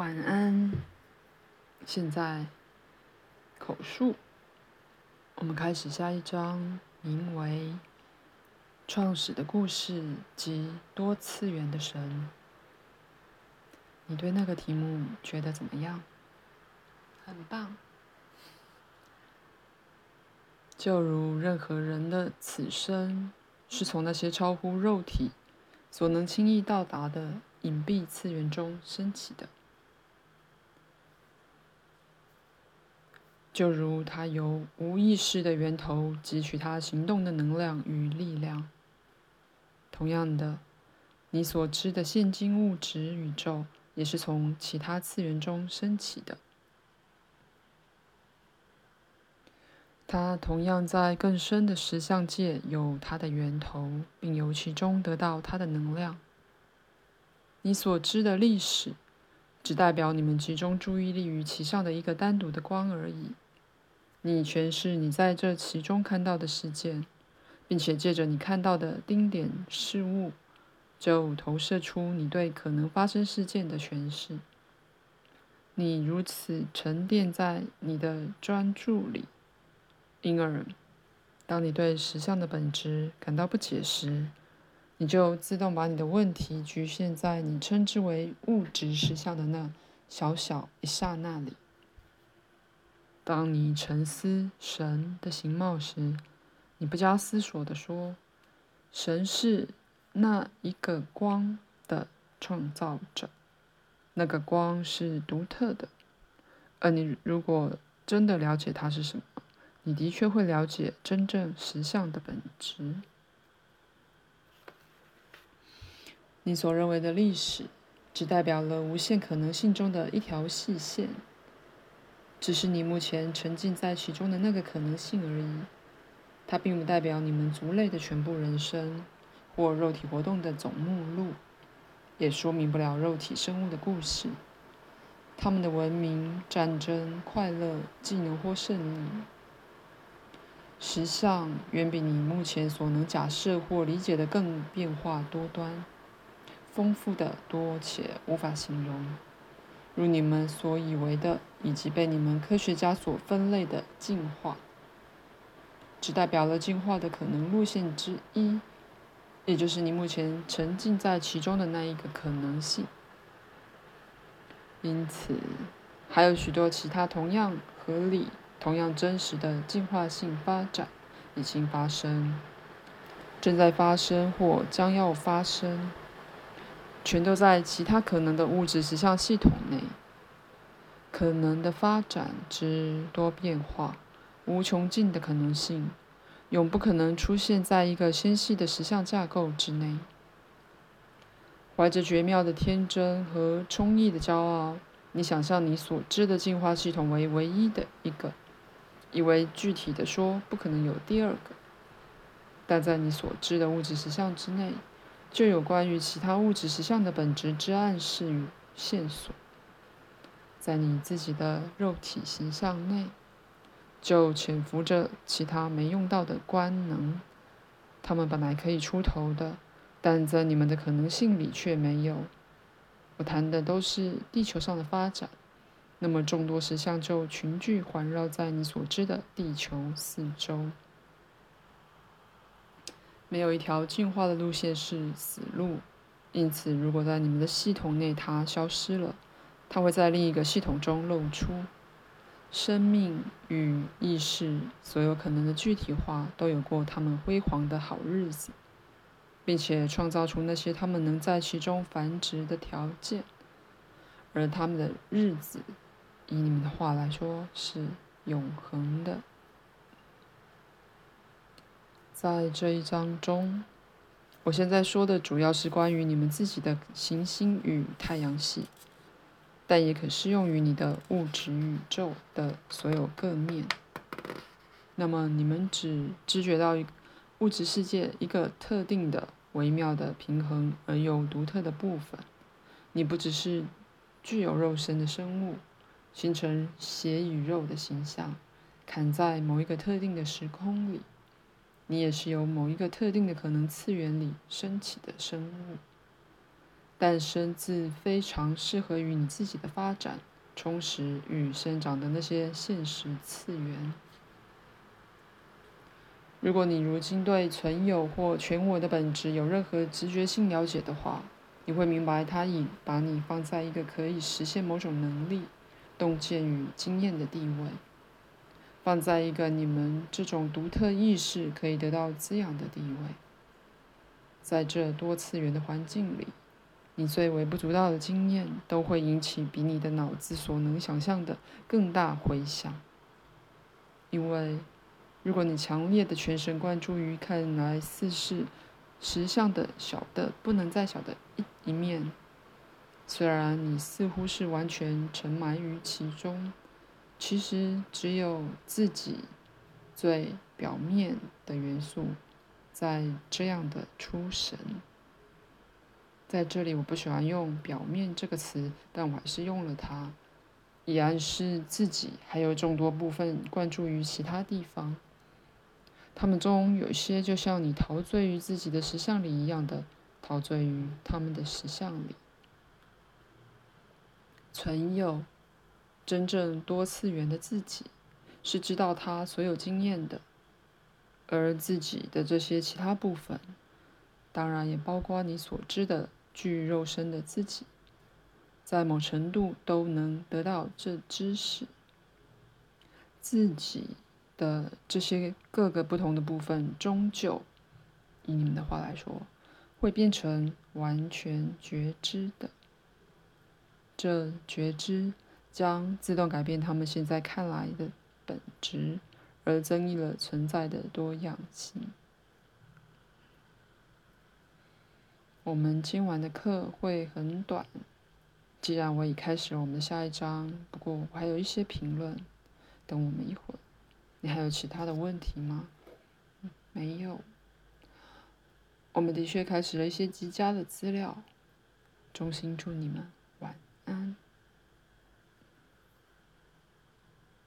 晚安。现在口述，我们开始下一章，名为《创始的故事及多次元的神》。你对那个题目觉得怎么样？很棒。就如任何人的此生，是从那些超乎肉体所能轻易到达的隐蔽次元中升起的。就如他由无意识的源头汲取他行动的能量与力量。同样的，你所知的现今物质宇宙也是从其他次元中升起的。它同样在更深的实相界有它的源头，并由其中得到它的能量。你所知的历史，只代表你们集中注意力于其上的一个单独的光而已。你诠释你在这其中看到的事件，并且借着你看到的丁点事物，就投射出你对可能发生事件的诠释。你如此沉淀在你的专注里，因而，当你对实相的本质感到不解时，你就自动把你的问题局限在你称之为物质实相的那小小一刹那里。当你沉思神的形貌时，你不加思索地说：“神是那一个光的创造者，那个光是独特的。”而你如果真的了解它是什么，你的确会了解真正实相的本质。你所认为的历史，只代表了无限可能性中的一条细线。只是你目前沉浸在其中的那个可能性而已，它并不代表你们族类的全部人生，或肉体活动的总目录，也说明不了肉体生物的故事，他们的文明、战争、快乐、技能或胜利。实相远比你目前所能假设或理解的更变化多端，丰富的多且无法形容。如你们所以为的，以及被你们科学家所分类的进化，只代表了进化的可能路线之一，也就是你目前沉浸在其中的那一个可能性。因此，还有许多其他同样合理、同样真实的进化性发展已经发生，正在发生或将要发生。全都在其他可能的物质实相系统内，可能的发展之多变化，无穷尽的可能性，永不可能出现在一个纤细的实相架构之内。怀着绝妙的天真和充溢的骄傲，你想象你所知的进化系统为唯一的一个，以为具体的说不可能有第二个，但在你所知的物质实相之内。就有关于其他物质实相的本质之暗示与线索，在你自己的肉体形象内，就潜伏着其他没用到的官能，他们本来可以出头的，但在你们的可能性里却没有。我谈的都是地球上的发展，那么众多实相就群聚环绕在你所知的地球四周。没有一条进化的路线是死路，因此，如果在你们的系统内它消失了，它会在另一个系统中露出。生命与意识所有可能的具体化都有过他们辉煌的好日子，并且创造出那些他们能在其中繁殖的条件，而他们的日子，以你们的话来说，是永恒的。在这一章中，我现在说的主要是关于你们自己的行星与太阳系，但也可适用于你的物质宇宙的所有各面。那么，你们只知觉到物质世界一个特定的、微妙的、平衡而又独特的部分。你不只是具有肉身的生物，形成血与肉的形象，砍在某一个特定的时空里。你也是由某一个特定的可能次元里升起的生物，诞生自非常适合于你自己的发展、充实与生长的那些现实次元。如果你如今对存有或全我的本质有任何直觉性了解的话，你会明白，它已把你放在一个可以实现某种能力、洞见与经验的地位，放在一个你们这种独特意识可以得到滋养的地位。在这多次元的环境里，你最微不足道的经验都会引起比你的脑子所能想象的更大回响，因为。如果你强烈的全神贯注于看来似是实相的小的不能再小的一一面，虽然你似乎是完全沉埋于其中，其实只有自己最表面的元素在这样的出神。在这里，我不喜欢用“表面”这个词，但我还是用了它，以暗示自己还有众多部分灌注于其他地方。他们中有些就像你陶醉于自己的石像里一样的陶醉于他们的石像里。存有真正多次元的自己，是知道他所有经验的，而自己的这些其他部分，当然也包括你所知的具肉身的自己，在某程度都能得到这知识。自己。的这些各个不同的部分，终究以你们的话来说，会变成完全觉知的。这觉知将自动改变他们现在看来的本质，而增益了存在的多样性。我们今晚的课会很短，既然我已开始了我们的下一章，不过我还有一些评论，等我们一会儿。你还有其他的问题吗？没有。我们的确开始了一些极佳的资料。衷心祝你们。